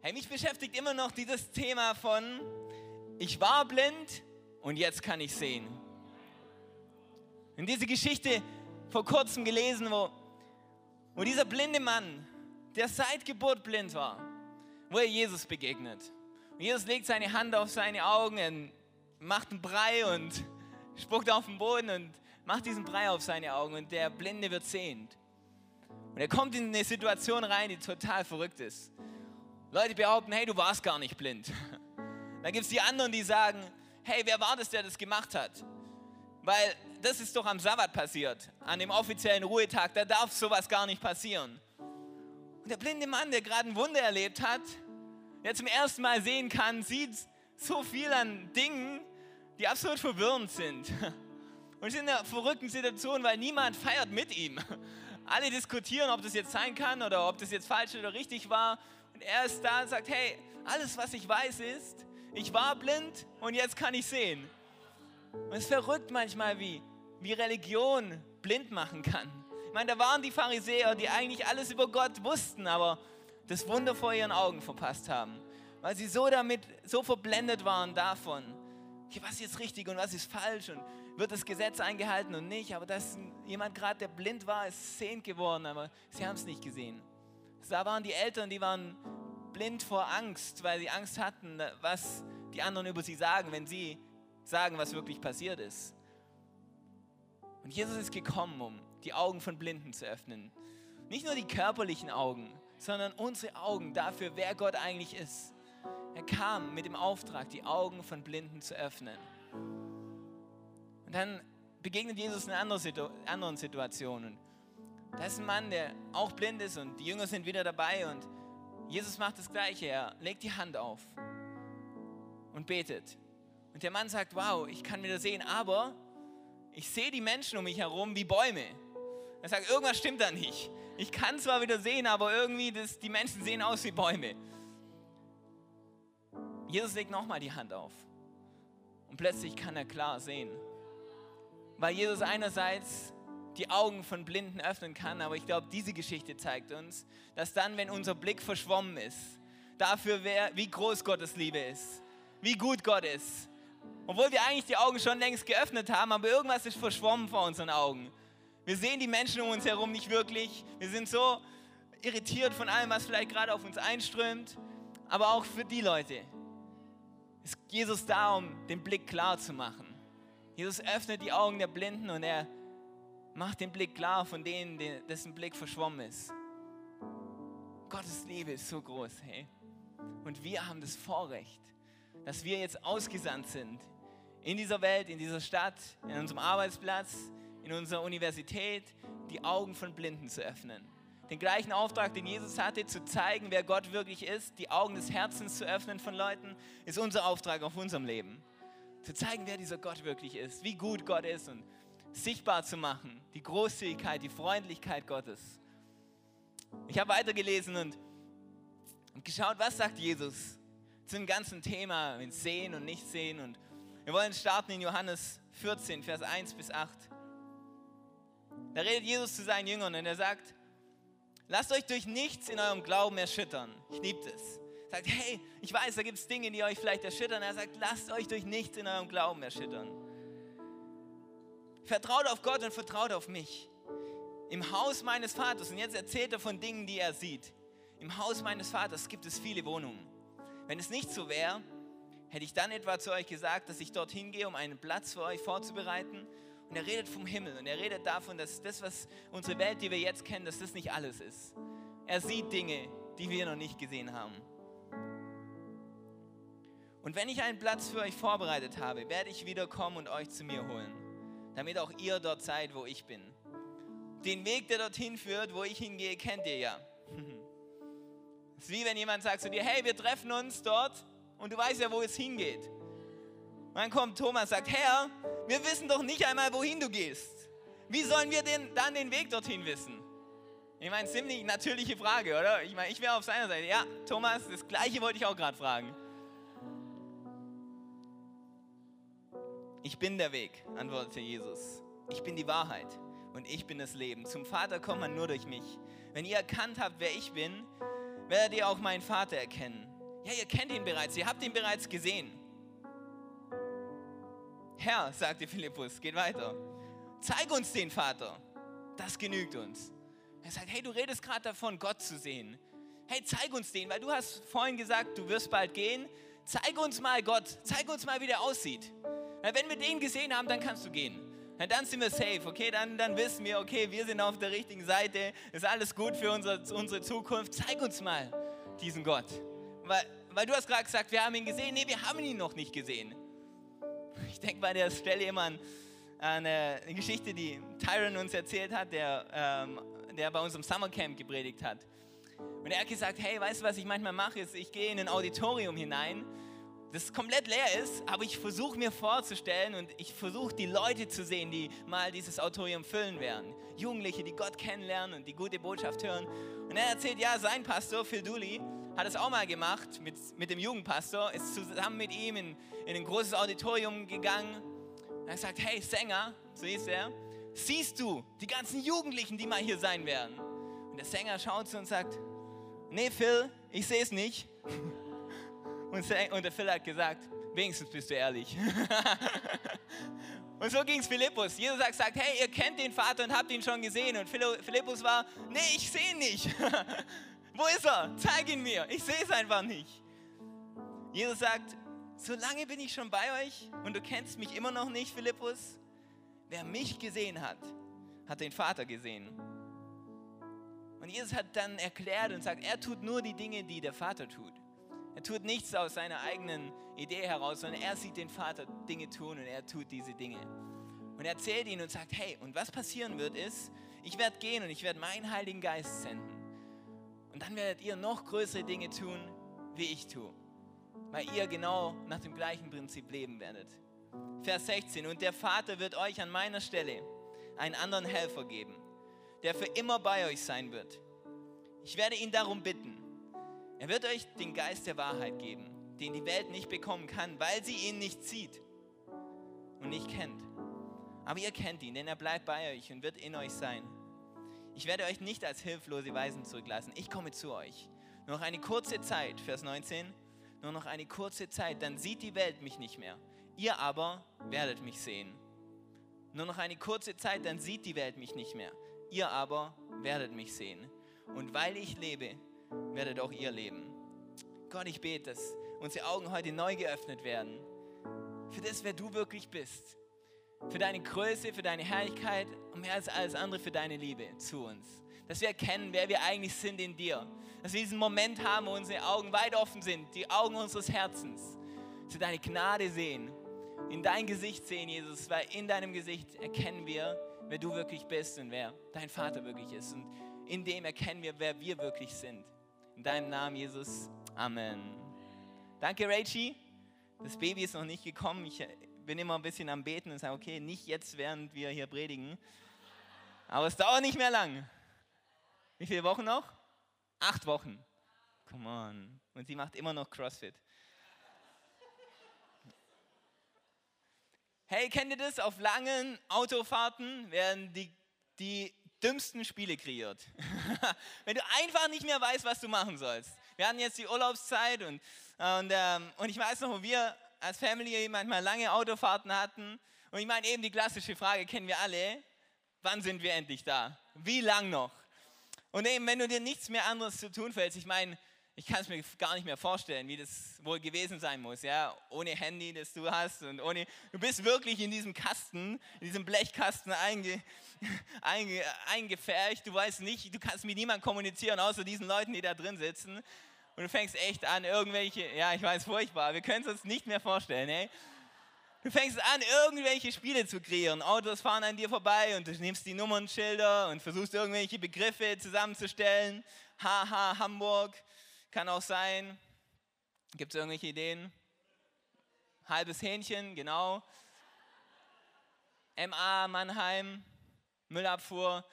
Hey, mich beschäftigt immer noch dieses Thema von, ich war blind und jetzt kann ich sehen. In diese Geschichte vor kurzem gelesen, wo, wo dieser blinde Mann, der seit Geburt blind war, wo er Jesus begegnet. Und Jesus legt seine Hand auf seine Augen, macht einen Brei und spuckt auf den Boden und macht diesen Brei auf seine Augen und der Blinde wird sehend. Und er kommt in eine Situation rein, die total verrückt ist. Leute behaupten, hey, du warst gar nicht blind. Dann gibt es die anderen, die sagen, hey, wer war das, der das gemacht hat? Weil das ist doch am Sabbat passiert, an dem offiziellen Ruhetag, da darf sowas gar nicht passieren. Und der blinde Mann, der gerade ein Wunder erlebt hat, der zum ersten Mal sehen kann, sieht so viel an Dingen, die absolut verwirrend sind. Und ist in einer verrückten Situation, weil niemand feiert mit ihm. Alle diskutieren, ob das jetzt sein kann oder ob das jetzt falsch oder richtig war. Und er ist da und sagt, hey, alles, was ich weiß, ist, ich war blind und jetzt kann ich sehen. Und es ist verrückt manchmal, wie, wie Religion blind machen kann. Ich meine, da waren die Pharisäer, die eigentlich alles über Gott wussten, aber das Wunder vor ihren Augen verpasst haben. Weil sie so damit, so verblendet waren davon, okay, was ist jetzt richtig und was ist falsch und wird das Gesetz eingehalten und nicht. Aber dass jemand gerade, der blind war, ist sehend geworden, aber sie haben es nicht gesehen. Da waren die Eltern, die waren blind vor Angst, weil sie Angst hatten, was die anderen über sie sagen, wenn sie sagen, was wirklich passiert ist. Und Jesus ist gekommen, um die Augen von Blinden zu öffnen. Nicht nur die körperlichen Augen, sondern unsere Augen dafür, wer Gott eigentlich ist. Er kam mit dem Auftrag, die Augen von Blinden zu öffnen. Und dann begegnet Jesus in anderen Situationen. Da ist ein Mann, der auch blind ist und die Jünger sind wieder dabei und Jesus macht das Gleiche. Er legt die Hand auf und betet. Und der Mann sagt, wow, ich kann wieder sehen, aber ich sehe die Menschen um mich herum wie Bäume. Er sagt, irgendwas stimmt da nicht. Ich kann zwar wieder sehen, aber irgendwie, das, die Menschen sehen aus wie Bäume. Jesus legt nochmal die Hand auf. Und plötzlich kann er klar sehen. Weil Jesus einerseits die Augen von Blinden öffnen kann, aber ich glaube, diese Geschichte zeigt uns, dass dann, wenn unser Blick verschwommen ist, dafür, wer, wie groß Gottes Liebe ist, wie gut Gott ist, obwohl wir eigentlich die Augen schon längst geöffnet haben, aber irgendwas ist verschwommen vor unseren Augen. Wir sehen die Menschen um uns herum nicht wirklich. Wir sind so irritiert von allem, was vielleicht gerade auf uns einströmt. Aber auch für die Leute ist Jesus da, um den Blick klar zu machen. Jesus öffnet die Augen der Blinden und er macht den Blick klar von denen, dessen Blick verschwommen ist. Gottes Liebe ist so groß, hey. Und wir haben das Vorrecht, dass wir jetzt ausgesandt sind in dieser Welt, in dieser Stadt, in unserem Arbeitsplatz, in unserer Universität, die Augen von Blinden zu öffnen. Den gleichen Auftrag, den Jesus hatte, zu zeigen, wer Gott wirklich ist, die Augen des Herzens zu öffnen von Leuten, ist unser Auftrag auf unserem Leben. Zu zeigen, wer dieser Gott wirklich ist, wie gut Gott ist und sichtbar zu machen, die Großzügigkeit, die Freundlichkeit Gottes. Ich habe weitergelesen und, und geschaut, was sagt Jesus zu dem ganzen Thema mit Sehen und Nichtsehen und wir wollen starten in Johannes 14, Vers 1 bis 8. Da redet Jesus zu seinen Jüngern und er sagt, lasst euch durch nichts in eurem Glauben erschüttern. Ich liebe. Er sagt, hey, ich weiß, da gibt es Dinge, die euch vielleicht erschüttern. Er sagt, lasst euch durch nichts in eurem Glauben erschüttern. Vertraut auf Gott und vertraut auf mich. Im Haus meines Vaters, und jetzt erzählt er von Dingen, die er sieht. Im Haus meines Vaters gibt es viele Wohnungen. Wenn es nicht so wäre, Hätte ich dann etwa zu euch gesagt, dass ich dorthin gehe, um einen Platz für euch vorzubereiten? Und er redet vom Himmel und er redet davon, dass das, was unsere Welt, die wir jetzt kennen, dass das nicht alles ist. Er sieht Dinge, die wir noch nicht gesehen haben. Und wenn ich einen Platz für euch vorbereitet habe, werde ich wiederkommen und euch zu mir holen, damit auch ihr dort seid, wo ich bin. Den Weg, der dorthin führt, wo ich hingehe, kennt ihr ja. Es ist wie wenn jemand sagt zu dir, hey, wir treffen uns dort und du weißt ja, wo es hingeht. Und dann kommt Thomas und sagt, Herr, wir wissen doch nicht einmal, wohin du gehst. Wie sollen wir denn dann den Weg dorthin wissen? Ich meine, ziemlich natürliche Frage, oder? Ich meine, ich wäre auf seiner Seite. Ja, Thomas, das gleiche wollte ich auch gerade fragen. Ich bin der Weg, antwortete Jesus. Ich bin die Wahrheit und ich bin das Leben. Zum Vater kommt man nur durch mich. Wenn ihr erkannt habt, wer ich bin, werdet ihr auch meinen Vater erkennen. Ja, ihr kennt ihn bereits, ihr habt ihn bereits gesehen. Herr, sagte Philippus, geht weiter. Zeig uns den Vater. Das genügt uns. Er sagt, hey, du redest gerade davon, Gott zu sehen. Hey, zeig uns den, weil du hast vorhin gesagt, du wirst bald gehen. Zeig uns mal Gott, zeig uns mal, wie der aussieht. Wenn wir den gesehen haben, dann kannst du gehen. Dann sind wir safe, okay? Dann, dann wissen wir, okay, wir sind auf der richtigen Seite, ist alles gut für unser, unsere Zukunft. Zeig uns mal diesen Gott. Weil, weil du hast gerade gesagt, wir haben ihn gesehen. Nee, wir haben ihn noch nicht gesehen. Ich denke bei der Stelle immer an, eine, eine Geschichte, die Tyron uns erzählt hat, der, ähm, der bei uns im Summercamp gepredigt hat. Und er hat gesagt, hey, weißt du, was ich manchmal mache, ist, ich gehe in ein Auditorium hinein das komplett leer ist, aber ich versuche mir vorzustellen und ich versuche die Leute zu sehen, die mal dieses Auditorium füllen werden. Jugendliche, die Gott kennenlernen und die gute Botschaft hören. Und er erzählt, ja, sein Pastor, Phil Dooley, hat es auch mal gemacht mit, mit dem Jugendpastor, ist zusammen mit ihm in, in ein großes Auditorium gegangen. Und er sagt, hey Sänger, so hieß er, siehst du die ganzen Jugendlichen, die mal hier sein werden? Und der Sänger schaut zu und sagt, nee Phil, ich sehe es nicht. Und, der Phil hat gesagt, wenigstens bist du ehrlich. und so ging es Philippus. Jesus hat gesagt, hey, ihr kennt den Vater und habt ihn schon gesehen. Und Philippus war, nee, ich sehe ihn nicht. Wo ist er? Zeig ihn mir. Ich sehe es einfach nicht. Jesus sagt, so lange bin ich schon bei euch und du kennst mich immer noch nicht, Philippus. Wer mich gesehen hat, hat den Vater gesehen. Und Jesus hat dann erklärt und sagt, er tut nur die Dinge, die der Vater tut. Er tut nichts aus seiner eigenen Idee heraus, sondern er sieht den Vater Dinge tun und er tut diese Dinge. Und er erzählt ihnen und sagt, hey, und was passieren wird ist, ich werde gehen und ich werde meinen Heiligen Geist senden. Und dann werdet ihr noch größere Dinge tun, wie ich tue. Weil ihr genau nach dem gleichen Prinzip leben werdet. Vers 16. Und der Vater wird euch an meiner Stelle einen anderen Helfer geben, der für immer bei euch sein wird. Ich werde ihn darum bitten er wird euch den Geist der Wahrheit geben, den die Welt nicht bekommen kann, weil sie ihn nicht sieht und nicht kennt. Aber ihr kennt ihn, denn er bleibt bei euch und wird in euch sein. Ich werde euch nicht als hilflose Weisen zurücklassen. Ich komme zu euch. Nur noch eine kurze Zeit, Vers 19, nur noch eine kurze Zeit, dann sieht die Welt mich nicht mehr. Ihr aber werdet mich sehen. Nur noch eine kurze Zeit, dann sieht die Welt mich nicht mehr. Ihr aber werdet mich sehen. Und weil ich lebe, werdet auch ihr leben. Gott, ich bete, dass unsere Augen heute neu geöffnet werden. Für das, wer du wirklich bist. Für deine Größe, für deine Herrlichkeit und mehr als alles andere für deine Liebe zu uns. Dass wir erkennen, wer wir eigentlich sind in dir. Dass wir diesen Moment haben, wo unsere Augen weit offen sind, die Augen unseres Herzens. Dass wir deine Gnade sehen, in dein Gesicht sehen, Jesus, weil in deinem Gesicht erkennen wir, wer du wirklich bist und wer dein Vater wirklich ist. Und in dem erkennen wir, wer wir wirklich sind. In deinem Namen, Jesus. Amen. Danke, Rachie. Das Baby ist noch nicht gekommen. Ich bin immer ein bisschen am Beten und sage, okay, nicht jetzt, während wir hier predigen. Aber es dauert nicht mehr lang. Wie viele Wochen noch? Acht Wochen. Come on. Und sie macht immer noch CrossFit. Hey, kennt ihr das? Auf langen Autofahrten werden die, die dümmsten Spiele kreiert. Wenn du einfach nicht mehr weißt, was du machen sollst. Wir hatten jetzt die Urlaubszeit und, und, ähm, und ich weiß noch, wo wir als Family manchmal lange Autofahrten hatten. Und ich meine eben die klassische Frage, kennen wir alle, wann sind wir endlich da? Wie lang noch? Und eben, wenn du dir nichts mehr anderes zu tun fällst, ich meine, ich kann es mir gar nicht mehr vorstellen, wie das wohl gewesen sein muss, ja, ohne Handy, das du hast und ohne, du bist wirklich in diesem Kasten, in diesem Blechkasten einge, einge, eingefärcht, du weißt nicht, du kannst mit niemandem kommunizieren, außer diesen Leuten, die da drin sitzen und du fängst echt an, irgendwelche, ja, ich weiß, furchtbar, wir können es uns nicht mehr vorstellen, ey. Du fängst an, irgendwelche Spiele zu kreieren. Autos fahren an dir vorbei und du nimmst die Nummernschilder und versuchst irgendwelche Begriffe zusammenzustellen. Haha, Hamburg, kann auch sein. Gibt es irgendwelche Ideen? Halbes Hähnchen, genau. MA Mannheim, Müllabfuhr.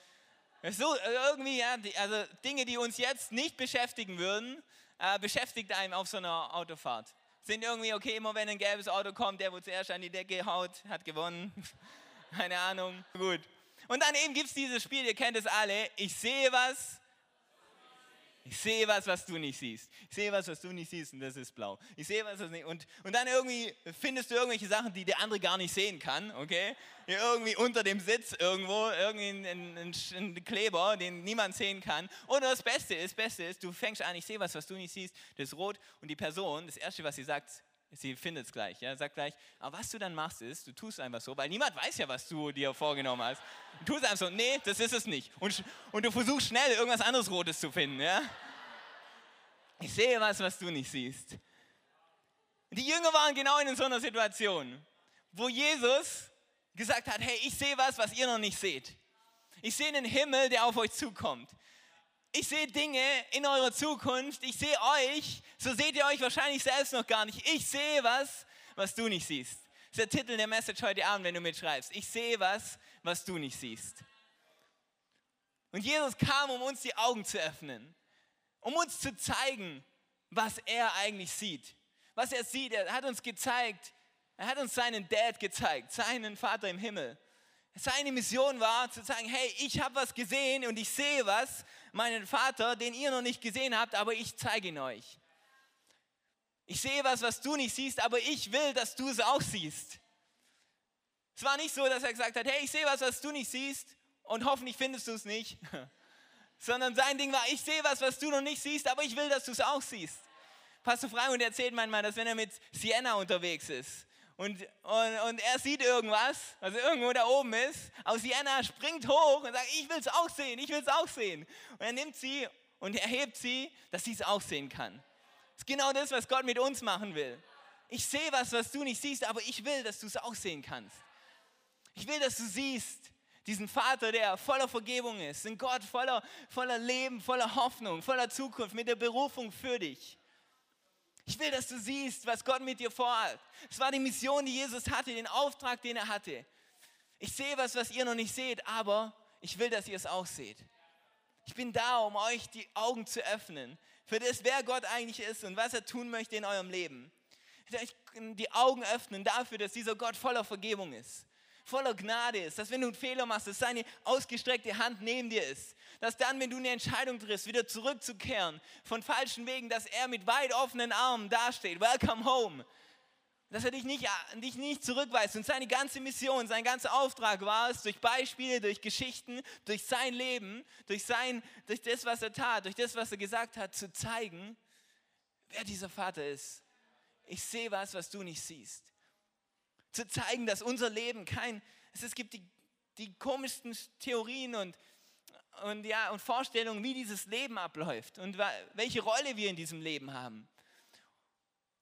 So, irgendwie, ja, also Dinge, die uns jetzt nicht beschäftigen würden, äh, beschäftigt einem auf so einer Autofahrt. Sind irgendwie, okay, immer wenn ein gelbes Auto kommt, der, wo zuerst an die Decke haut, hat gewonnen. Keine Ahnung. Gut. Und dann eben gibt es dieses Spiel, ihr kennt es alle. Ich sehe was Ich sehe was, was du nicht siehst. Ich sehe was, was du nicht siehst und das ist blau. Ich sehe was, was nicht. Und, und dann irgendwie findest du irgendwelche Sachen, die der andere gar nicht sehen kann, okay? Irgendwie unter dem Sitz irgendwo, irgendwie ein, ein, ein Kleber, den niemand sehen kann. Oder das Beste ist, Beste ist, du fängst an, ich sehe was, was du nicht siehst, das ist rot und die Person, das Erste, was sie sagt, sie findet es gleich, ja, sagt gleich, aber was du dann machst ist, du tust einfach so, weil niemand weiß ja, was du dir vorgenommen hast. Du tust einfach so, nee, das ist es nicht. Und, und du versuchst schnell irgendwas anderes Rotes zu finden, ja. Ich sehe was, was du nicht siehst. Die Jünger waren genau in so einer Situation, wo Jesus gesagt hat, hey, ich sehe was, was ihr noch nicht seht. Ich sehe einen Himmel, der auf euch zukommt ich sehe Dinge in eurer Zukunft, ich sehe euch, so seht ihr euch wahrscheinlich selbst noch gar nicht. Ich sehe was, was du nicht siehst. Das ist der Titel der Message heute Abend, wenn du mitschreibst. Ich sehe was, was du nicht siehst. Und Jesus kam, um uns die Augen zu öffnen, um uns zu zeigen, was er eigentlich sieht. Was er sieht, er hat uns gezeigt, er hat uns seinen Dad gezeigt, seinen Vater im Himmel. Seine Mission war zu sagen, hey, ich habe was gesehen und ich sehe was, meinen Vater, den ihr noch nicht gesehen habt, aber ich zeige ihn euch. Ich sehe was, was du nicht siehst, aber ich will, dass du es auch siehst. Es war nicht so, dass er gesagt hat, hey, ich sehe was, was du nicht siehst und hoffentlich findest du es nicht. Sondern sein Ding war, ich sehe was, was du noch nicht siehst, aber ich will, dass du es auch siehst. Pastor Freimund erzählt manchmal, dass wenn er mit Sienna unterwegs ist, und, und, und er sieht irgendwas, was irgendwo da oben ist. Aus Sienna springt hoch und sagt, ich will es auch sehen, ich will es auch sehen. Und er nimmt sie und erhebt sie, dass sie es auch sehen kann. Das ist genau das, was Gott mit uns machen will. Ich sehe was, was du nicht siehst, aber ich will, dass du es auch sehen kannst. Ich will, dass du siehst, diesen Vater, der voller Vergebung ist, ein Gott voller, voller Leben, voller Hoffnung, voller Zukunft, mit der Berufung für dich. Ich will, dass du siehst, was Gott mit dir vorhat. Es war die Mission, die Jesus hatte, den Auftrag, den er hatte. Ich sehe was, was ihr noch nicht seht, aber ich will, dass ihr es auch seht. Ich bin da, um euch die Augen zu öffnen für das, wer Gott eigentlich ist und was er tun möchte in eurem Leben. Ich will euch die Augen öffnen dafür, dass dieser Gott voller Vergebung ist voller Gnade ist, dass wenn du einen Fehler machst, dass seine ausgestreckte Hand neben dir ist, dass dann, wenn du eine Entscheidung triffst, wieder zurückzukehren von falschen Wegen, dass er mit weit offenen Armen dasteht, welcome home, dass er dich nicht, dich nicht zurückweist. Und seine ganze Mission, sein ganzer Auftrag war es, durch Beispiele, durch Geschichten, durch sein Leben, durch, sein, durch das, was er tat, durch das, was er gesagt hat, zu zeigen, wer dieser Vater ist. Ich sehe was, was du nicht siehst zu zeigen, dass unser Leben kein, es gibt die, die komischsten Theorien und, und, ja, und Vorstellungen, wie dieses Leben abläuft und welche Rolle wir in diesem Leben haben.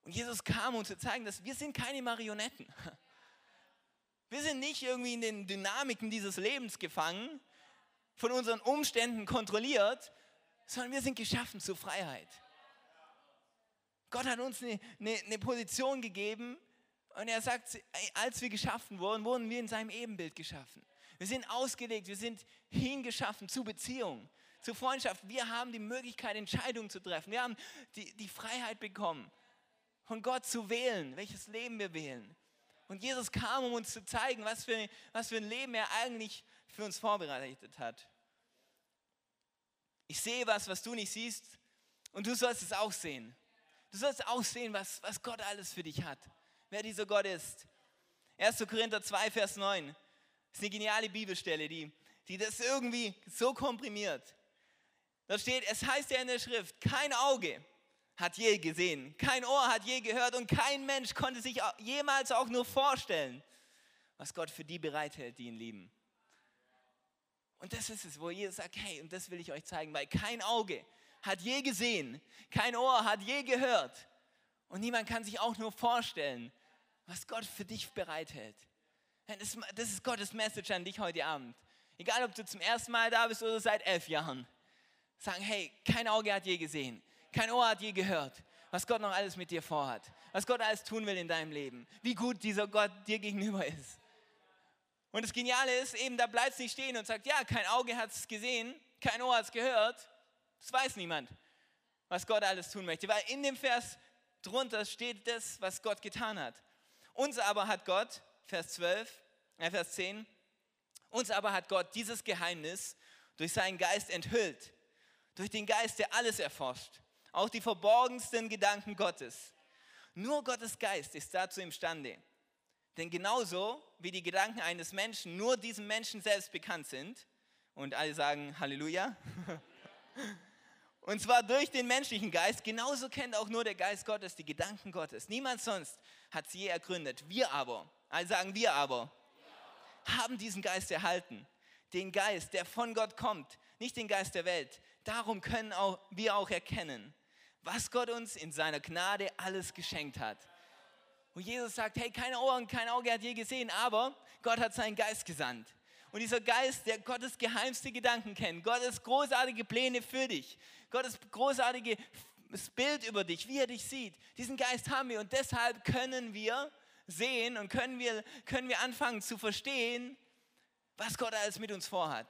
Und Jesus kam, um zu zeigen, dass wir sind keine Marionetten. Wir sind nicht irgendwie in den Dynamiken dieses Lebens gefangen, von unseren Umständen kontrolliert, sondern wir sind geschaffen zur Freiheit. Gott hat uns eine, eine, eine Position gegeben, und er sagt, als wir geschaffen wurden, wurden wir in seinem Ebenbild geschaffen. Wir sind ausgelegt, wir sind hingeschaffen zu Beziehung, zu Freundschaft. Wir haben die Möglichkeit, Entscheidungen zu treffen. Wir haben die, die Freiheit bekommen, von Gott zu wählen, welches Leben wir wählen. Und Jesus kam, um uns zu zeigen, was für, was für ein Leben er eigentlich für uns vorbereitet hat. Ich sehe was, was du nicht siehst, und du sollst es auch sehen. Du sollst auch sehen, was, was Gott alles für dich hat wer dieser Gott ist. 1. Korinther 2, Vers 9. Das ist eine geniale Bibelstelle, die, die das irgendwie so komprimiert. Da steht, es heißt ja in der Schrift, kein Auge hat je gesehen, kein Ohr hat je gehört und kein Mensch konnte sich jemals auch nur vorstellen, was Gott für die bereithält, die ihn lieben. Und das ist es, wo Jesus sagt, hey, und das will ich euch zeigen, weil kein Auge hat je gesehen, kein Ohr hat je gehört und niemand kann sich auch nur vorstellen, was Gott für dich bereithält. Das ist Gottes Message an dich heute Abend. Egal, ob du zum ersten Mal da bist oder seit elf Jahren. Sagen, hey, kein Auge hat je gesehen, kein Ohr hat je gehört, was Gott noch alles mit dir vorhat, was Gott alles tun will in deinem Leben, wie gut dieser Gott dir gegenüber ist. Und das Geniale ist eben, da bleibt es nicht stehen und sagt, ja, kein Auge hat es gesehen, kein Ohr hat es gehört. Das weiß niemand, was Gott alles tun möchte. Weil in dem Vers drunter steht das, was Gott getan hat. Uns aber hat Gott, Vers 12, äh Vers 10, uns aber hat Gott dieses Geheimnis durch seinen Geist enthüllt. Durch den Geist, der alles erforscht. Auch die verborgensten Gedanken Gottes. Nur Gottes Geist ist dazu imstande. Denn genauso wie die Gedanken eines Menschen nur diesem Menschen selbst bekannt sind, und alle sagen Halleluja, und zwar durch den menschlichen Geist, genauso kennt auch nur der Geist Gottes die Gedanken Gottes. Niemand sonst hat sie je ergründet. Wir aber, alle sagen wir aber, haben diesen Geist erhalten. Den Geist, der von Gott kommt, nicht den Geist der Welt. Darum können auch, wir auch erkennen, was Gott uns in seiner Gnade alles geschenkt hat. Und Jesus sagt, hey, keine Ohren, kein Auge hat je gesehen, aber Gott hat seinen Geist gesandt. Und dieser Geist, der Gottes geheimste Gedanken kennt, Gottes großartige Pläne für dich, Gottes großartiges Bild über dich, wie er dich sieht, diesen Geist haben wir und deshalb können wir sehen und können wir, können wir anfangen zu verstehen, was Gott alles mit uns vorhat.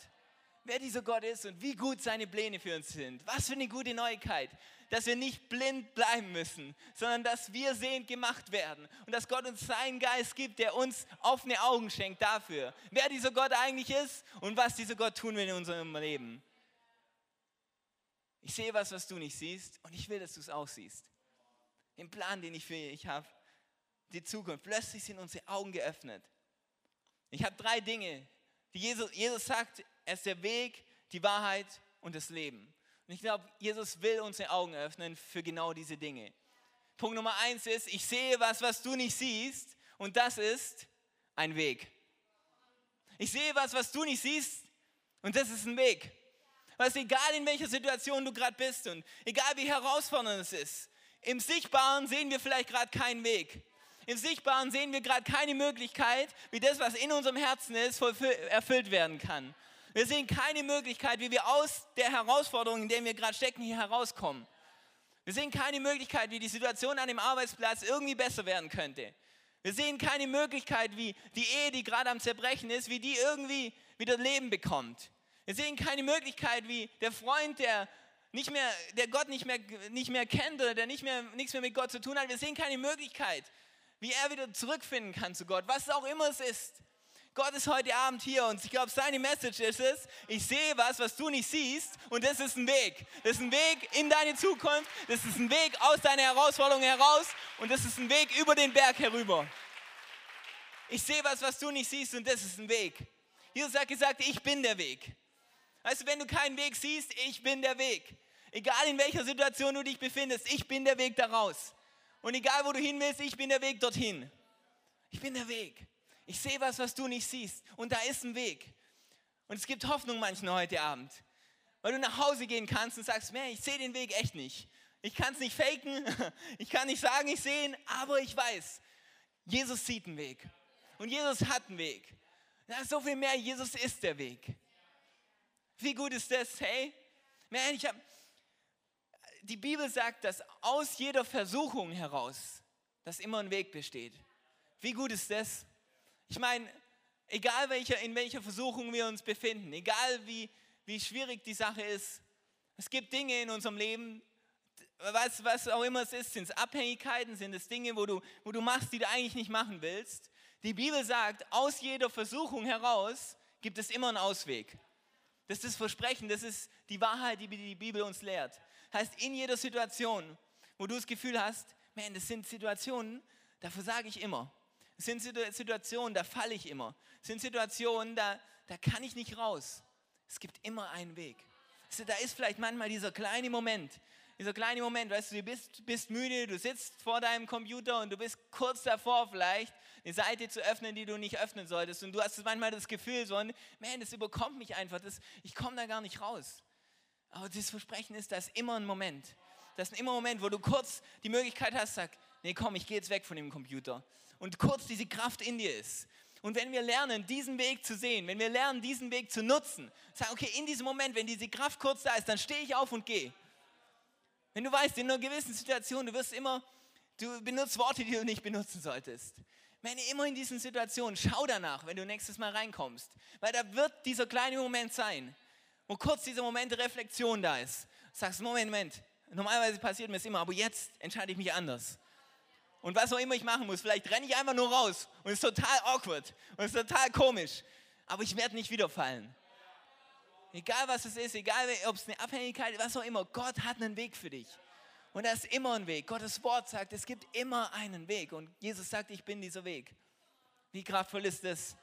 Wer dieser Gott ist und wie gut seine Pläne für uns sind. Was für eine gute Neuigkeit, dass wir nicht blind bleiben müssen, sondern dass wir sehend gemacht werden und dass Gott uns seinen Geist gibt, der uns offene Augen schenkt dafür, wer dieser Gott eigentlich ist und was dieser Gott tun will in unserem Leben. Ich sehe was, was du nicht siehst und ich will, dass du es auch siehst. Den Plan, den ich für dich habe, die Zukunft. Plötzlich sind unsere Augen geöffnet. Ich habe drei Dinge, die Jesus, Jesus sagt, er ist der Weg, die Wahrheit und das Leben. Und ich glaube, Jesus will unsere Augen öffnen für genau diese Dinge. Punkt Nummer eins ist, ich sehe was, was du nicht siehst, und das ist ein Weg. Ich sehe was, was du nicht siehst, und das ist ein Weg. Weißt egal in welcher Situation du gerade bist und egal wie herausfordernd es ist, im Sichtbaren sehen wir vielleicht gerade keinen Weg. Im Sichtbaren sehen wir gerade keine Möglichkeit, wie das, was in unserem Herzen ist, erfüllt werden kann. Wir sehen keine Möglichkeit, wie wir aus der Herausforderung, in der wir gerade stecken, hier herauskommen. Wir sehen keine Möglichkeit, wie die Situation an dem Arbeitsplatz irgendwie besser werden könnte. Wir sehen keine Möglichkeit, wie die Ehe, die gerade am Zerbrechen ist, wie die irgendwie wieder Leben bekommt. Wir sehen keine Möglichkeit, wie der Freund, der nicht mehr, der Gott nicht mehr, nicht mehr kennt oder der nicht mehr, nichts mehr mit Gott zu tun hat, wir sehen keine Möglichkeit, wie er wieder zurückfinden kann zu Gott, was auch immer es ist. Gott ist heute Abend hier und ich glaube, seine Message ist es, ich sehe was, was du nicht siehst und das ist ein Weg. Das ist ein Weg in deine Zukunft, das ist ein Weg aus deiner Herausforderung heraus und das ist ein Weg über den Berg herüber. Ich sehe was, was du nicht siehst und das ist ein Weg. Jesus hat gesagt, ich bin der Weg. Du, wenn du keinen Weg siehst, ich bin der Weg. Egal in welcher Situation du dich befindest, ich bin der Weg daraus. Und egal wo du hin willst, ich bin der Weg dorthin. Ich bin der Weg. Ich sehe was, was du nicht siehst. Und da ist ein Weg. Und es gibt Hoffnung manchen heute Abend. Weil du nach Hause gehen kannst und sagst, man, ich sehe den Weg echt nicht. Ich kann es nicht faken. Ich kann nicht sagen, ich sehe ihn, aber ich weiß, Jesus sieht einen Weg. Und Jesus hat einen Weg. Ist so viel mehr. Jesus ist der Weg. Wie gut ist das? Hey, man, ich habe die Bibel sagt, dass aus jeder Versuchung heraus, dass immer ein Weg besteht. Wie gut ist das? Ich meine, egal welcher, in welcher Versuchung wir uns befinden, egal wie, wie schwierig die Sache ist, es gibt Dinge in unserem Leben, was, was auch immer es ist, sind es Abhängigkeiten, sind es Dinge, wo du, wo du machst, die du eigentlich nicht machen willst. Die Bibel sagt, aus jeder Versuchung heraus gibt es immer einen Ausweg. Das ist das Versprechen, das ist die Wahrheit, die die Bibel uns lehrt. Heißt, in jeder Situation, wo du das Gefühl hast, man, das sind Situationen, da versage ich immer. Es sind Situationen, da falle ich immer. Es sind Situationen, da, da kann ich nicht raus. Es gibt immer einen Weg. Da ist vielleicht manchmal dieser kleine Moment, dieser kleine Moment, weißt du, du bist, bist müde, du sitzt vor deinem Computer und du bist kurz davor vielleicht, eine Seite zu öffnen, die du nicht öffnen solltest. Und du hast manchmal das Gefühl, so, man, das überkommt mich einfach, das, ich komme da gar nicht raus. Aber das Versprechen ist, da ist immer ein Moment. Das ist immer ein Moment, wo du kurz die Möglichkeit hast, sag, nee, komm, ich gehe jetzt weg von dem Computer und kurz diese Kraft in dir ist. Und wenn wir lernen, diesen Weg zu sehen, wenn wir lernen, diesen Weg zu nutzen, sagen, okay, in diesem Moment, wenn diese Kraft kurz da ist, dann stehe ich auf und gehe. Wenn du weißt, in einer gewissen Situation, du wirst immer, du benutzt Worte, die du nicht benutzen solltest. Wenn immer in diesen Situationen, schau danach, wenn du nächstes Mal reinkommst. Weil da wird dieser kleine Moment sein, wo kurz dieser Moment der Reflexion da ist. Sagst, Moment, Moment, normalerweise passiert mir das immer, aber jetzt entscheide ich mich anders und was auch immer ich machen muss. Vielleicht renne ich einfach nur raus und es ist total awkward und es ist total komisch. Aber ich werde nicht wieder fallen. Egal was es ist, egal ob es eine Abhängigkeit ist, was auch immer, Gott hat einen Weg für dich. Und da ist immer ein Weg. Gottes Wort sagt, es gibt immer einen Weg. Und Jesus sagt, ich bin dieser Weg. Wie kraftvoll ist das?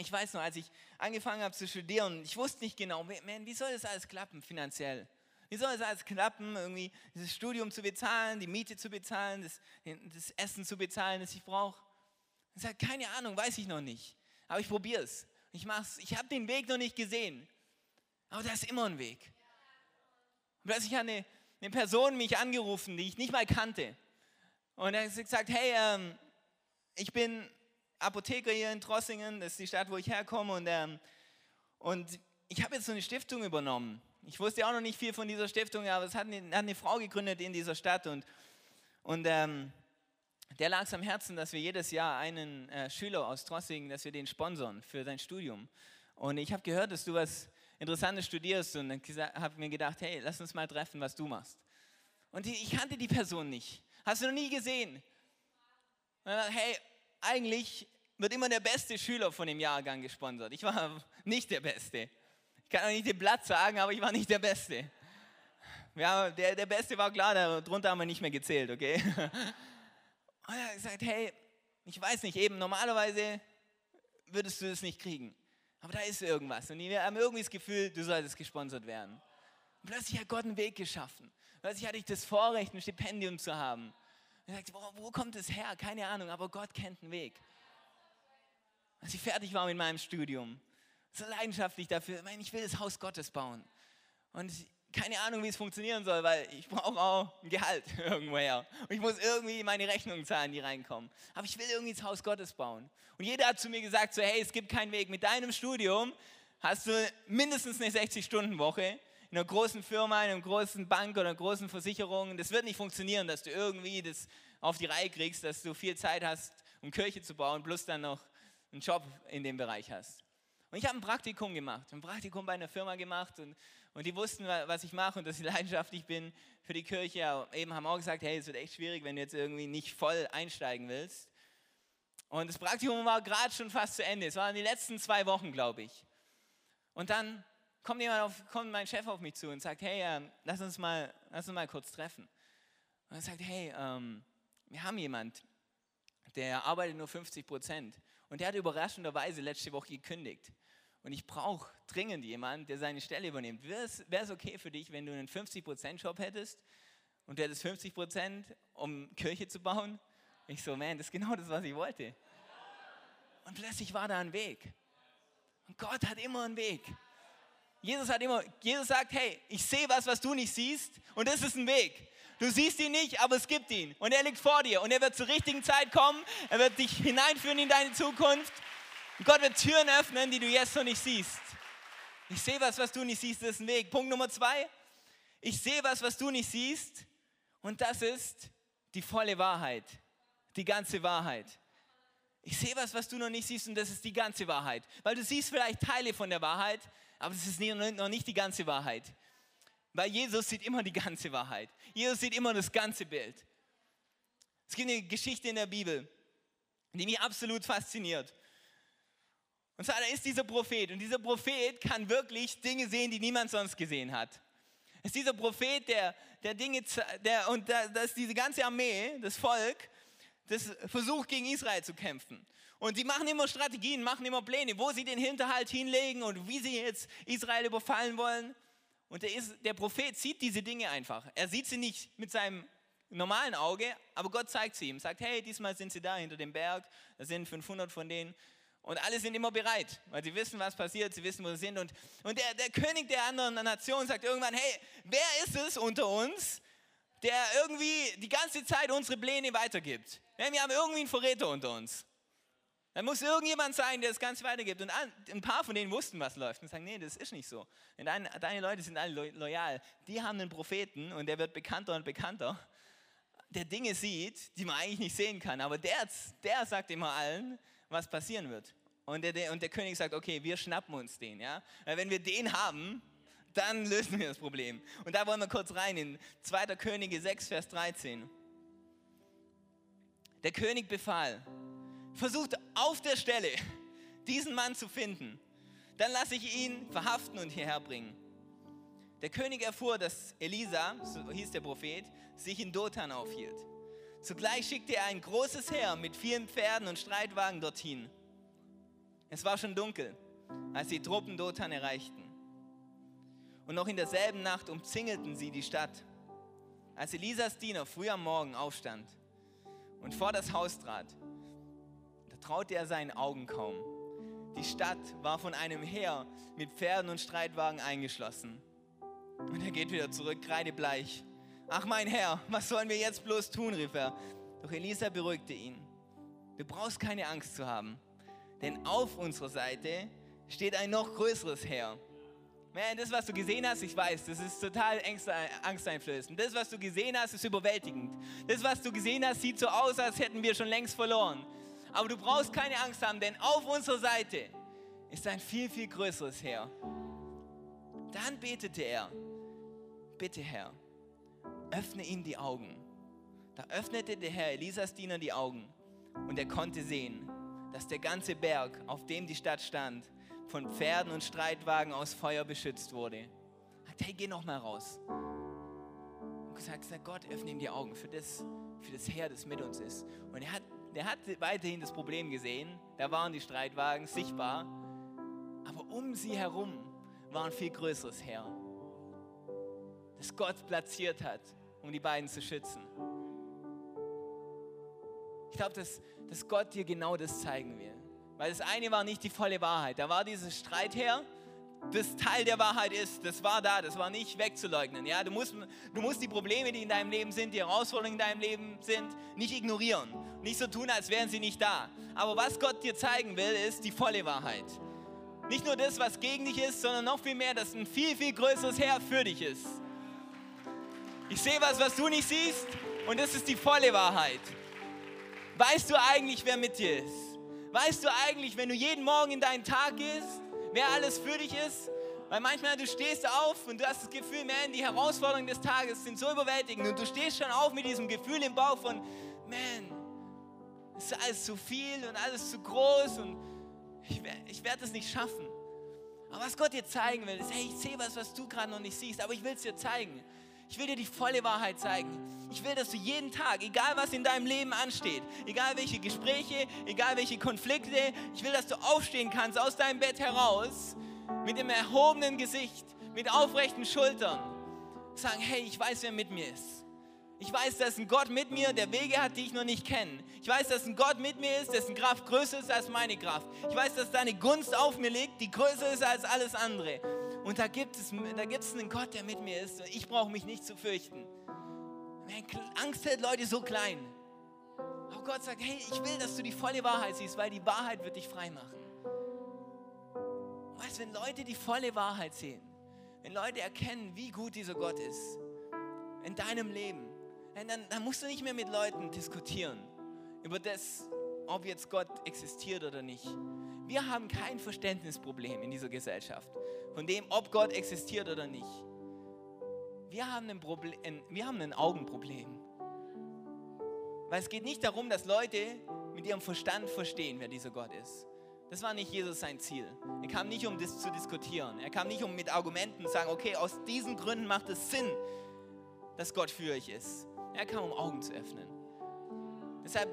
Ich weiß noch, als ich angefangen habe zu studieren, ich wusste nicht genau, man, wie soll das alles klappen finanziell? Wie soll es alles klappen, irgendwie dieses Studium zu bezahlen, die Miete zu bezahlen, das, das Essen zu bezahlen, das ich brauche? Ich sage, keine Ahnung, weiß ich noch nicht. Aber ich probiere es. Ich mach's. Ich habe den Weg noch nicht gesehen. Aber da ist immer ein Weg. Und plötzlich hat eine, eine Person mich angerufen, die ich nicht mal kannte. Und er hat gesagt, hey, ähm, ich bin Apotheker hier in Trossingen, das ist die Stadt, wo ich herkomme. Und, ähm, und ich habe jetzt so eine Stiftung übernommen. Ich wusste auch noch nicht viel von dieser Stiftung, aber es hat eine, hat eine Frau gegründet in dieser Stadt. Und, und ähm, der lag es am Herzen, dass wir jedes Jahr einen äh, Schüler aus Trossingen, dass wir den sponsern für sein Studium. Und ich habe gehört, dass du was Interessantes studierst und habe mir gedacht, hey, lass uns mal treffen, was du machst. Und ich kannte die Person nicht. Hast du noch nie gesehen? Dachte, hey, eigentlich wird immer der beste Schüler von dem Jahrgang gesponsert. Ich war nicht der Beste. Kann auch nicht den Blatt sagen, aber ich war nicht der Beste. Ja, der, der Beste war klar, darunter haben wir nicht mehr gezählt, okay? Und er hat gesagt, hey, ich weiß nicht, eben normalerweise würdest du das nicht kriegen. Aber da ist irgendwas. Und wir haben irgendwie das Gefühl, du solltest gesponsert werden. Und plötzlich hat Gott einen Weg geschaffen. Plötzlich hatte ich das Vorrecht, ein Stipendium zu haben. Und ich sagte, wo, wo kommt es her? Keine Ahnung, aber Gott kennt einen Weg. Als ich fertig war mit meinem Studium, so leidenschaftlich dafür, ich, meine, ich will das Haus Gottes bauen. Und keine Ahnung, wie es funktionieren soll, weil ich brauche auch ein Gehalt irgendwoher. Und ich muss irgendwie meine Rechnungen zahlen, die reinkommen. Aber ich will irgendwie das Haus Gottes bauen. Und jeder hat zu mir gesagt, so hey, es gibt keinen Weg. Mit deinem Studium hast du mindestens eine 60-Stunden-Woche in einer großen Firma, in einer großen Bank oder einer großen Versicherung. Das wird nicht funktionieren, dass du irgendwie das auf die Reihe kriegst, dass du viel Zeit hast, um Kirche zu bauen, plus dann noch einen Job in dem Bereich hast. Und ich habe ein Praktikum gemacht, ein Praktikum bei einer Firma gemacht und und die wussten, was ich mache und dass ich leidenschaftlich bin für die Kirche. Aber eben haben auch gesagt, hey, es wird echt schwierig, wenn du jetzt irgendwie nicht voll einsteigen willst. Und das Praktikum war gerade schon fast zu Ende. Es waren die letzten zwei Wochen, glaube ich. Und dann kommt, jemand auf, kommt mein Chef auf mich zu und sagt, hey, äh, lass, uns mal, lass uns mal kurz treffen. Und er sagt, hey, ähm, wir haben jemand, der arbeitet nur 50 Prozent. Und der hat überraschenderweise letzte Woche gekündigt und ich brauche dringend jemanden, der seine Stelle übernimmt. Wäre es okay für dich, wenn du einen 50%-Job hättest und du hättest 50%, um Kirche zu bauen? Ich so, man, das ist genau das, was ich wollte. Und plötzlich war da ein Weg. Und Gott hat immer einen Weg. Jesus hat immer, Jesus sagt, hey, ich sehe was, was du nicht siehst und das ist ein Weg. Du siehst ihn nicht, aber es gibt ihn und er liegt vor dir und er wird zur richtigen Zeit kommen. Er wird dich hineinführen in deine Zukunft Gott wird Türen öffnen, die du jetzt noch nicht siehst. Ich sehe was, was du nicht siehst, das ist ein Weg. Punkt Nummer zwei. Ich sehe was, was du nicht siehst. Und das ist die volle Wahrheit. Die ganze Wahrheit. Ich sehe was, was du noch nicht siehst und das ist die ganze Wahrheit. Weil du siehst vielleicht Teile von der Wahrheit, aber es ist noch nicht die ganze Wahrheit. Weil Jesus sieht immer die ganze Wahrheit. Jesus sieht immer das ganze Bild. Es gibt eine Geschichte in der Bibel, die mich absolut fasziniert. Und zwar, da ist dieser Prophet. Und dieser Prophet kann wirklich Dinge sehen, die niemand sonst gesehen hat. Es ist dieser Prophet, der, der Dinge, der, und da, da ist diese ganze Armee, das Volk, das versucht gegen Israel zu kämpfen. Und die machen immer Strategien, machen immer Pläne, wo sie den Hinterhalt hinlegen und wie sie jetzt Israel überfallen wollen. Und der, ist, der Prophet sieht diese Dinge einfach. Er sieht sie nicht mit seinem normalen Auge, aber Gott zeigt sie ihm. Sagt, hey, diesmal sind sie da hinter dem Berg, da sind 500 von denen. Und alle sind immer bereit, weil sie wissen, was passiert, sie wissen, wo sie sind. Und, und der, der König der anderen Nation sagt irgendwann, hey, wer ist es unter uns, der irgendwie die ganze Zeit unsere Pläne weitergibt? Wir haben irgendwie einen Verräter unter uns. Da muss irgendjemand sein, der das Ganze weitergibt. Und ein paar von denen wussten, was läuft und sagen, nee, das ist nicht so. Denn deine, deine Leute sind alle loyal. Die haben einen Propheten und der wird bekannter und bekannter, der Dinge sieht, die man eigentlich nicht sehen kann. Aber der, der sagt immer allen, was passieren wird. Und der, und der König sagt, okay, wir schnappen uns den. Ja? Wenn wir den haben, dann lösen wir das Problem. Und da wollen wir kurz rein in 2. Könige 6, Vers 13. Der König befahl, versucht auf der Stelle diesen Mann zu finden. Dann lasse ich ihn verhaften und hierher bringen. Der König erfuhr, dass Elisa, so hieß der Prophet, sich in Dothan aufhielt. Zugleich schickte er ein großes Heer mit vielen Pferden und Streitwagen dorthin. Es war schon dunkel, als die Truppen Dothan erreichten. Und noch in derselben Nacht umzingelten sie die Stadt. Als Elisas Diener früh am Morgen aufstand und vor das Haus trat, da traute er seinen Augen kaum. Die Stadt war von einem Heer mit Pferden und Streitwagen eingeschlossen. Und er geht wieder zurück, kreidebleich. Ach mein Herr, was sollen wir jetzt bloß tun, rief er. Doch Elisa beruhigte ihn. Du brauchst keine Angst zu haben, denn auf unserer Seite steht ein noch größeres Heer. Man, das, was du gesehen hast, ich weiß, das ist total angsteinflößend. Das, was du gesehen hast, ist überwältigend. Das, was du gesehen hast, sieht so aus, als hätten wir schon längst verloren. Aber du brauchst keine Angst haben, denn auf unserer Seite ist ein viel, viel größeres Heer. Dann betete er, bitte Herr, öffne ihm die Augen. Da öffnete der Herr Elisas Diener die Augen und er konnte sehen, dass der ganze Berg, auf dem die Stadt stand, von Pferden und Streitwagen aus Feuer beschützt wurde. Hat, hey, geh noch mal raus. Und gesagt, Gott, öffne ihm die Augen für das, für das Heer, das mit uns ist. Und er hat, er hat weiterhin das Problem gesehen. Da waren die Streitwagen sichtbar. Aber um sie herum war ein viel größeres Heer, das Gott platziert hat, um die beiden zu schützen. Ich glaube, dass, dass Gott dir genau das zeigen will. Weil das eine war nicht die volle Wahrheit. Da war dieses Streitherr, das Teil der Wahrheit ist, das war da, das war nicht wegzuleugnen. Ja? Du, musst, du musst die Probleme, die in deinem Leben sind, die Herausforderungen in deinem Leben sind, nicht ignorieren. Nicht so tun, als wären sie nicht da. Aber was Gott dir zeigen will, ist die volle Wahrheit. Nicht nur das, was gegen dich ist, sondern noch viel mehr, dass ein viel, viel größeres Herr für dich ist. Ich sehe was, was du nicht siehst und das ist die volle Wahrheit. Weißt du eigentlich, wer mit dir ist? Weißt du eigentlich, wenn du jeden Morgen in deinen Tag gehst, wer alles für dich ist? Weil manchmal du stehst auf und du hast das Gefühl, man, die Herausforderungen des Tages sind so überwältigend und du stehst schon auf mit diesem Gefühl im Bauch von, man, es ist alles zu viel und alles zu groß und ich, ich werde es nicht schaffen. Aber was Gott dir zeigen will, ist, hey, ich sehe was, was du gerade noch nicht siehst, aber ich will es dir zeigen. Ich will dir die volle Wahrheit zeigen. Ich will, dass du jeden Tag, egal was in deinem Leben ansteht, egal welche Gespräche, egal welche Konflikte, ich will, dass du aufstehen kannst aus deinem Bett heraus mit dem erhobenen Gesicht, mit aufrechten Schultern. Sagen, hey, ich weiß, wer mit mir ist. Ich weiß, dass ein Gott mit mir, der Wege hat, die ich noch nicht kenne. Ich weiß, dass ein Gott mit mir ist, dessen Kraft größer ist als meine Kraft. Ich weiß, dass deine Gunst auf mir liegt, die größer ist als alles andere. Und da gibt es, da gibt einen Gott, der mit mir ist. Und ich brauche mich nicht zu fürchten. Angst hält Leute so klein. Aber Gott sagt, hey, ich will, dass du die volle Wahrheit siehst, weil die Wahrheit wird dich frei machen. Weißt, wenn Leute die volle Wahrheit sehen, wenn Leute erkennen, wie gut dieser Gott ist in deinem Leben, dann, dann musst du nicht mehr mit Leuten diskutieren über das, ob jetzt Gott existiert oder nicht. Wir haben kein Verständnisproblem in dieser Gesellschaft von dem, ob Gott existiert oder nicht. Wir haben ein, Problem, wir haben ein Augenproblem. Weil es geht nicht darum, dass Leute mit ihrem Verstand verstehen, wer dieser Gott ist. Das war nicht Jesus sein Ziel. Er kam nicht, um das zu diskutieren. Er kam nicht, um mit Argumenten zu sagen, okay, aus diesen Gründen macht es Sinn, dass Gott für euch ist. Er kam, um Augen zu öffnen. Deshalb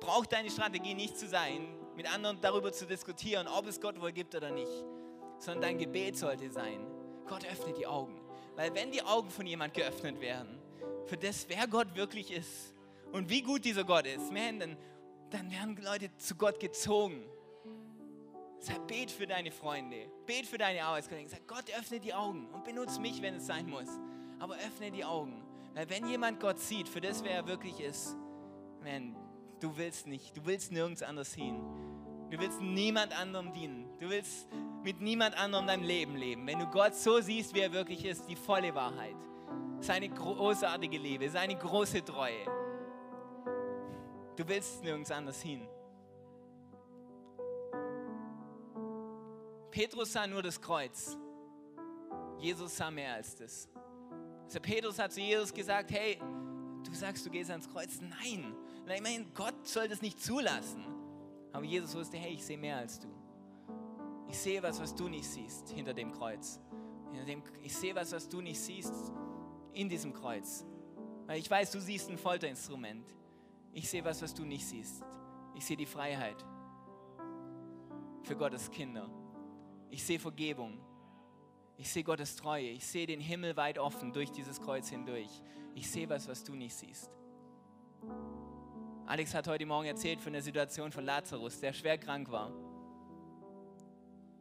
braucht deine Strategie nicht zu sein, mit anderen darüber zu diskutieren, ob es Gott wohl gibt oder nicht, sondern dein Gebet sollte sein, Gott öffne die Augen. Weil wenn die Augen von jemand geöffnet werden, für das, wer Gott wirklich ist und wie gut dieser Gott ist, man, dann, dann werden Leute zu Gott gezogen. Deshalb bet für deine Freunde, bet für deine Arbeitskollegen. Sag, Gott öffne die Augen und benutze mich, wenn es sein muss. Aber öffne die Augen. Weil wenn jemand Gott sieht, für das, wer er wirklich ist, man, du willst nicht, du willst nirgends anders hin. Du willst niemand anderem dienen. Du willst mit niemand anderem dein Leben leben. Wenn du Gott so siehst, wie er wirklich ist, die volle Wahrheit, seine großartige Liebe, seine große Treue. Du willst nirgends anders hin. Petrus sah nur das Kreuz. Jesus sah mehr als das. Also Petrus hat zu Jesus gesagt, hey, du sagst, du gehst ans Kreuz. Nein, immerhin, Gott soll das nicht zulassen. Aber Jesus wusste, hey, ich sehe mehr als du. Ich sehe was, was du nicht siehst hinter dem Kreuz. Ich sehe was, was du nicht siehst in diesem Kreuz. Weil ich weiß, du siehst ein Folterinstrument. Ich sehe was, was du nicht siehst. Ich sehe die Freiheit für Gottes Kinder. Ich sehe Vergebung. Ich sehe Gottes Treue. Ich sehe den Himmel weit offen durch dieses Kreuz hindurch. Ich sehe was, was du nicht siehst. Alex hat heute Morgen erzählt von der Situation von Lazarus, der schwer krank war.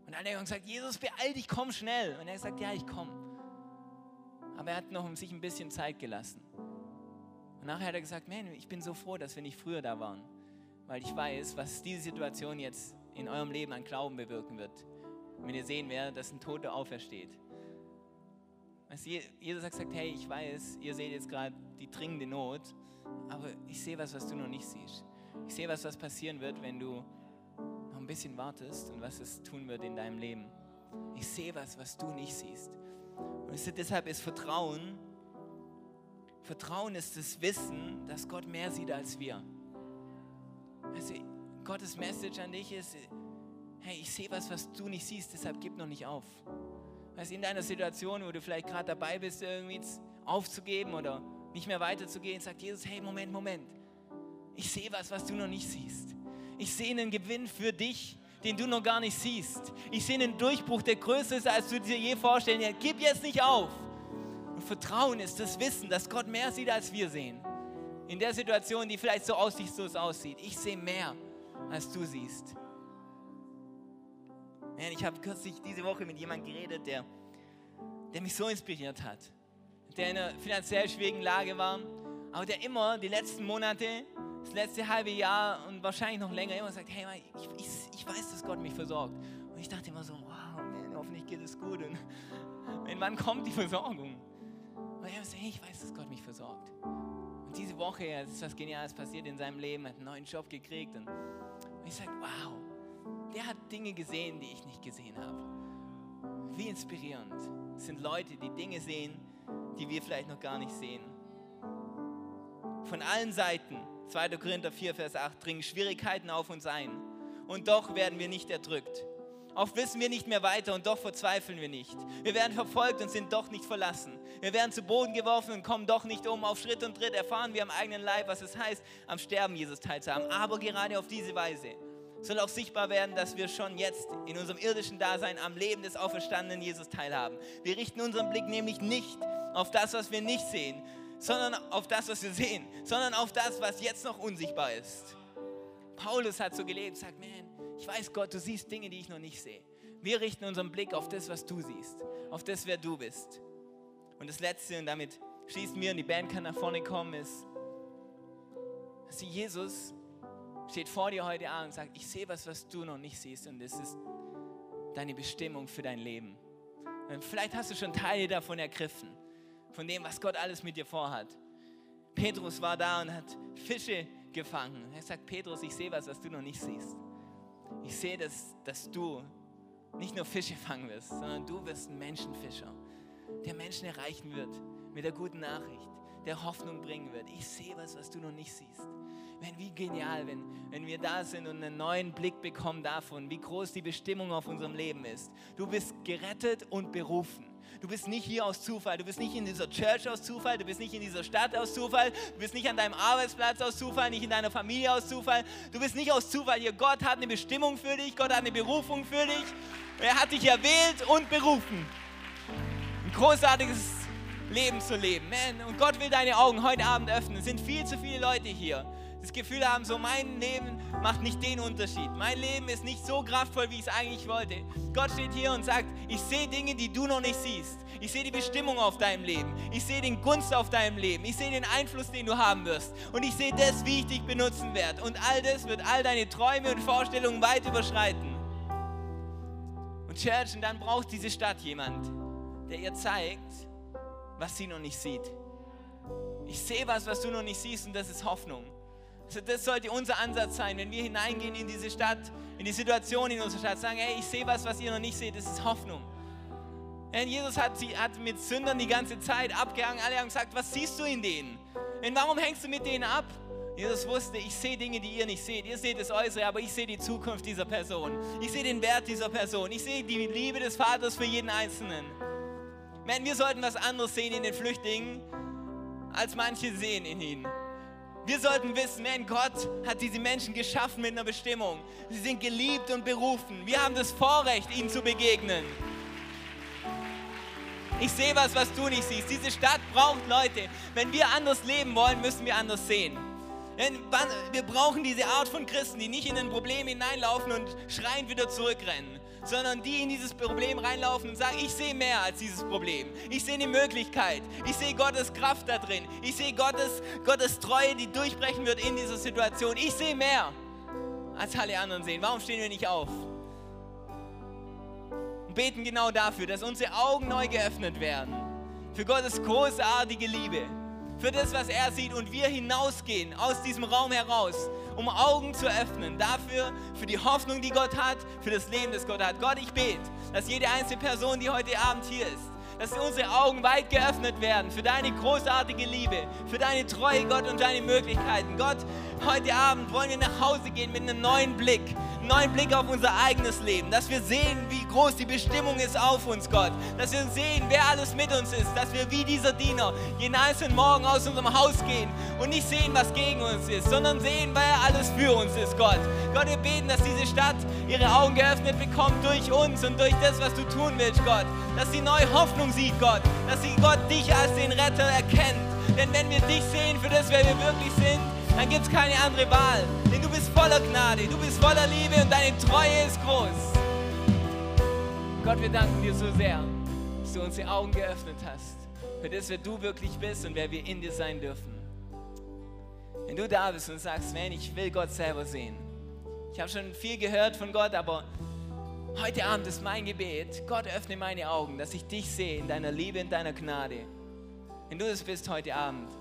Und alle haben gesagt, Jesus, beeil dich, komm schnell. Und er hat gesagt, ja, ich komme. Aber er hat noch um sich ein bisschen Zeit gelassen. Und nachher hat er gesagt, man, ich bin so froh, dass wir nicht früher da waren. Weil ich weiß, was diese Situation jetzt in eurem Leben an Glauben bewirken wird. Wenn ihr sehen werdet, dass ein Toter aufersteht. Jesus hat gesagt, hey, ich weiß, ihr seht jetzt gerade die dringende Not, aber ich sehe was, was du noch nicht siehst. Ich sehe was, was passieren wird, wenn du noch ein bisschen wartest und was es tun wird in deinem Leben. Ich sehe was, was du nicht siehst. Und deshalb ist Vertrauen, Vertrauen ist das Wissen, dass Gott mehr sieht als wir. Also Gottes Message an dich ist, hey, ich sehe was, was du nicht siehst, deshalb gib noch nicht auf. Weißt in deiner Situation, wo du vielleicht gerade dabei bist, irgendwie aufzugeben oder nicht mehr weiterzugehen, sagt Jesus, hey, Moment, Moment. Ich sehe was, was du noch nicht siehst. Ich sehe einen Gewinn für dich, den du noch gar nicht siehst. Ich sehe einen Durchbruch, der größer ist, als du dir je vorstellen kannst. Gib jetzt nicht auf. Und Vertrauen ist das Wissen, dass Gott mehr sieht, als wir sehen. In der Situation, die vielleicht so aussichtslos aussieht. Ich sehe mehr, als du siehst. Ich habe kürzlich diese Woche mit jemandem geredet, der, der mich so inspiriert hat. Der in einer finanziell schwierigen Lage war, aber der immer die letzten Monate, das letzte halbe Jahr und wahrscheinlich noch länger immer sagt, hey, ich, ich, ich weiß, dass Gott mich versorgt. Und ich dachte immer so, wow, man, hoffentlich geht es gut. Und wann kommt die Versorgung? Und er sagt, hey, ich weiß, dass Gott mich versorgt. Und diese Woche ist was Geniales passiert in seinem Leben, hat einen neuen Job gekriegt. Und ich sage, wow, der hat Dinge gesehen, die ich nicht gesehen habe. Wie inspirierend. Sind Leute, die Dinge sehen, die wir vielleicht noch gar nicht sehen. Von allen Seiten, 2. Korinther 4, Vers 8, dringen Schwierigkeiten auf uns ein. Und doch werden wir nicht erdrückt. Oft wissen wir nicht mehr weiter und doch verzweifeln wir nicht. Wir werden verfolgt und sind doch nicht verlassen. Wir werden zu Boden geworfen und kommen doch nicht um. Auf Schritt und Tritt erfahren wir am eigenen Leib, was es heißt, am Sterben Jesus teilzuhaben. Aber gerade auf diese Weise soll auch sichtbar werden, dass wir schon jetzt in unserem irdischen Dasein am Leben des auferstandenen Jesus teilhaben. Wir richten unseren Blick nämlich nicht auf das, was wir nicht sehen, sondern auf das, was wir sehen, sondern auf das, was jetzt noch unsichtbar ist. Paulus hat so gelebt, sagt, man, ich weiß Gott, du siehst Dinge, die ich noch nicht sehe. Wir richten unseren Blick auf das, was du siehst, auf das, wer du bist. Und das Letzte, und damit schließen wir und die Band kann nach vorne kommen, ist, dass Jesus steht vor dir heute Abend und sagt, ich sehe was, was du noch nicht siehst und es ist deine Bestimmung für dein Leben. Und vielleicht hast du schon Teile davon ergriffen, von dem, was Gott alles mit dir vorhat. Petrus war da und hat Fische gefangen. Er sagt, Petrus, ich sehe was, was du noch nicht siehst. Ich sehe, dass, dass du nicht nur Fische fangen wirst, sondern du wirst ein Menschenfischer, der Menschen erreichen wird mit der guten Nachricht, der Hoffnung bringen wird. Ich sehe was, was du noch nicht siehst. Man, wie genial, wenn, wenn wir da sind und einen neuen Blick bekommen davon, wie groß die Bestimmung auf unserem Leben ist. Du bist gerettet und berufen. Du bist nicht hier aus Zufall, du bist nicht in dieser Church aus Zufall, du bist nicht in dieser Stadt aus Zufall, du bist nicht an deinem Arbeitsplatz aus Zufall, nicht in deiner Familie aus Zufall. Du bist nicht aus Zufall hier. Gott hat eine Bestimmung für dich, Gott hat eine Berufung für dich. Er hat dich erwählt und berufen. Ein großartiges Leben zu leben. Man, und Gott will deine Augen heute Abend öffnen. Es sind viel zu viele Leute hier das Gefühl haben, so mein Leben macht nicht den Unterschied. Mein Leben ist nicht so kraftvoll, wie ich es eigentlich wollte. Gott steht hier und sagt, ich sehe Dinge, die du noch nicht siehst. Ich sehe die Bestimmung auf deinem Leben. Ich sehe den Gunst auf deinem Leben. Ich sehe den Einfluss, den du haben wirst. Und ich sehe das, wie ich dich benutzen werde. Und all das wird all deine Träume und Vorstellungen weit überschreiten. Und Church, und dann braucht diese Stadt jemand, der ihr zeigt, was sie noch nicht sieht. Ich sehe was, was du noch nicht siehst, und das ist Hoffnung. Das sollte unser Ansatz sein, wenn wir hineingehen in diese Stadt, in die Situation in unserer Stadt, sagen, hey, ich sehe was, was ihr noch nicht seht, das ist Hoffnung. Denn Jesus hat, hat mit Sündern die ganze Zeit abgehangen, alle haben gesagt, was siehst du in denen? Denn warum hängst du mit denen ab? Jesus wusste, ich sehe Dinge, die ihr nicht seht. Ihr seht das Äußere, aber ich sehe die Zukunft dieser Person. Ich sehe den Wert dieser Person. Ich sehe die Liebe des Vaters für jeden Einzelnen. Man, wir sollten was anderes sehen in den Flüchtlingen, als manche sehen in ihnen. Wir sollten wissen, man, Gott hat diese Menschen geschaffen mit einer Bestimmung. Sie sind geliebt und berufen. Wir haben das Vorrecht, ihnen zu begegnen. Ich sehe was, was du nicht siehst. Diese Stadt braucht Leute. Wenn wir anders leben wollen, müssen wir anders sehen. Wir brauchen diese Art von Christen, die nicht in ein Problem hineinlaufen und schreiend wieder zurückrennen, sondern die in dieses Problem reinlaufen und sagen, ich sehe mehr als dieses Problem. Ich sehe eine Möglichkeit. Ich sehe Gottes Kraft da drin. Ich sehe Gottes, Gottes Treue, die durchbrechen wird in dieser Situation. Ich sehe mehr als alle anderen sehen. Warum stehen wir nicht auf? Und beten genau dafür, dass unsere Augen neu geöffnet werden. Für Gottes großartige Liebe für das, was er sieht und wir hinausgehen aus diesem Raum heraus, um Augen zu öffnen, dafür, für die Hoffnung, die Gott hat, für das Leben, das Gott hat. Gott, ich bete, dass jede einzelne Person, die heute Abend hier ist, dass unsere Augen weit geöffnet werden für deine großartige Liebe, für deine Treue, Gott, und deine Möglichkeiten. Gott, heute Abend wollen wir nach Hause gehen mit einem neuen Blick, neuen Blick auf unser eigenes Leben, dass wir sehen, wie groß die Bestimmung ist auf uns, Gott, dass wir sehen, wer alles mit uns ist, dass wir wie dieser Diener jeden einzelnen Morgen aus unserem Haus gehen und nicht sehen, was gegen uns ist, sondern sehen, wer alles für uns ist, Gott. Gott, wir beten, dass diese Stadt ihre Augen geöffnet bekommt durch uns und durch das, was du tun willst, Gott, dass sie neue Hoffnung sieht, Gott, dass sie Gott dich als den Retter erkennt. Denn wenn wir dich sehen für das, wer wir wirklich sind, dann gibt es keine andere Wahl. Denn du bist voller Gnade, du bist voller Liebe und deine Treue ist groß. Gott, wir danken dir so sehr, dass du unsere Augen geöffnet hast für das, wer du wirklich bist und wer wir in dir sein dürfen. Wenn du da bist und sagst, man, ich will Gott selber sehen. Ich habe schon viel gehört von Gott, aber heute Abend ist mein Gebet, Gott öffne meine Augen, dass ich dich sehe in deiner Liebe, in deiner Gnade. Wenn du das bist heute Abend,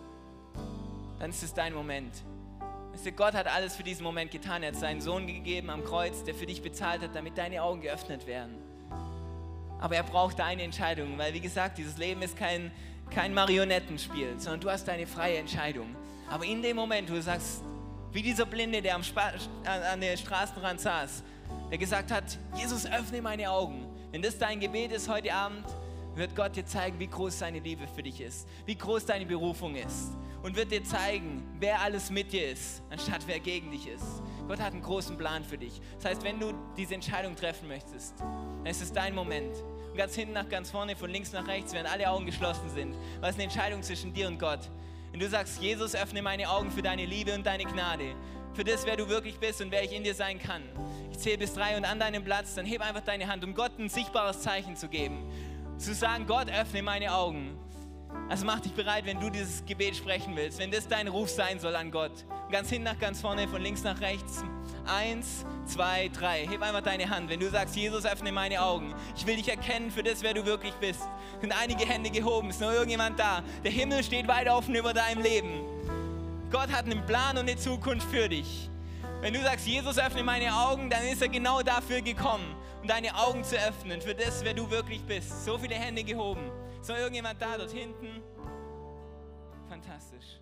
dann ist es dein Moment. Gott hat alles für diesen Moment getan. Er hat seinen Sohn gegeben am Kreuz, der für dich bezahlt hat, damit deine Augen geöffnet werden. Aber er braucht deine Entscheidung, weil wie gesagt, dieses Leben ist kein, kein Marionettenspiel, sondern du hast deine freie Entscheidung. Aber in dem Moment, wo du sagst, wie dieser Blinde, der am Spa an der Straßenrand saß, der gesagt hat, Jesus, öffne meine Augen. Wenn das dein Gebet ist heute Abend, wird Gott dir zeigen, wie groß seine Liebe für dich ist, wie groß deine Berufung ist und wird dir zeigen, wer alles mit dir ist, anstatt wer gegen dich ist. Gott hat einen großen Plan für dich. Das heißt, wenn du diese Entscheidung treffen möchtest, dann ist es dein Moment. Und ganz hinten nach ganz vorne, von links nach rechts, während alle Augen geschlossen sind, weil es eine Entscheidung zwischen dir und Gott. Wenn du sagst, Jesus, öffne meine Augen für deine Liebe und deine Gnade, für das, wer du wirklich bist und wer ich in dir sein kann. Ich zähle bis drei und an deinem Platz, dann heb einfach deine Hand, um Gott ein sichtbares Zeichen zu geben. Zu sagen, Gott, öffne meine Augen. Also mach dich bereit, wenn du dieses Gebet sprechen willst, wenn das dein Ruf sein soll an Gott. Ganz hin nach ganz vorne, von links nach rechts. Eins, zwei, drei. Heb einfach deine Hand. Wenn du sagst, Jesus, öffne meine Augen. Ich will dich erkennen für das, wer du wirklich bist. Sind einige Hände gehoben. Ist nur irgendjemand da? Der Himmel steht weit offen über deinem Leben. Gott hat einen Plan und eine Zukunft für dich. Wenn du sagst, Jesus, öffne meine Augen, dann ist er genau dafür gekommen, um deine Augen zu öffnen, für das, wer du wirklich bist. So viele Hände gehoben. Noch irgendjemand da dort hinten? Fantastisch.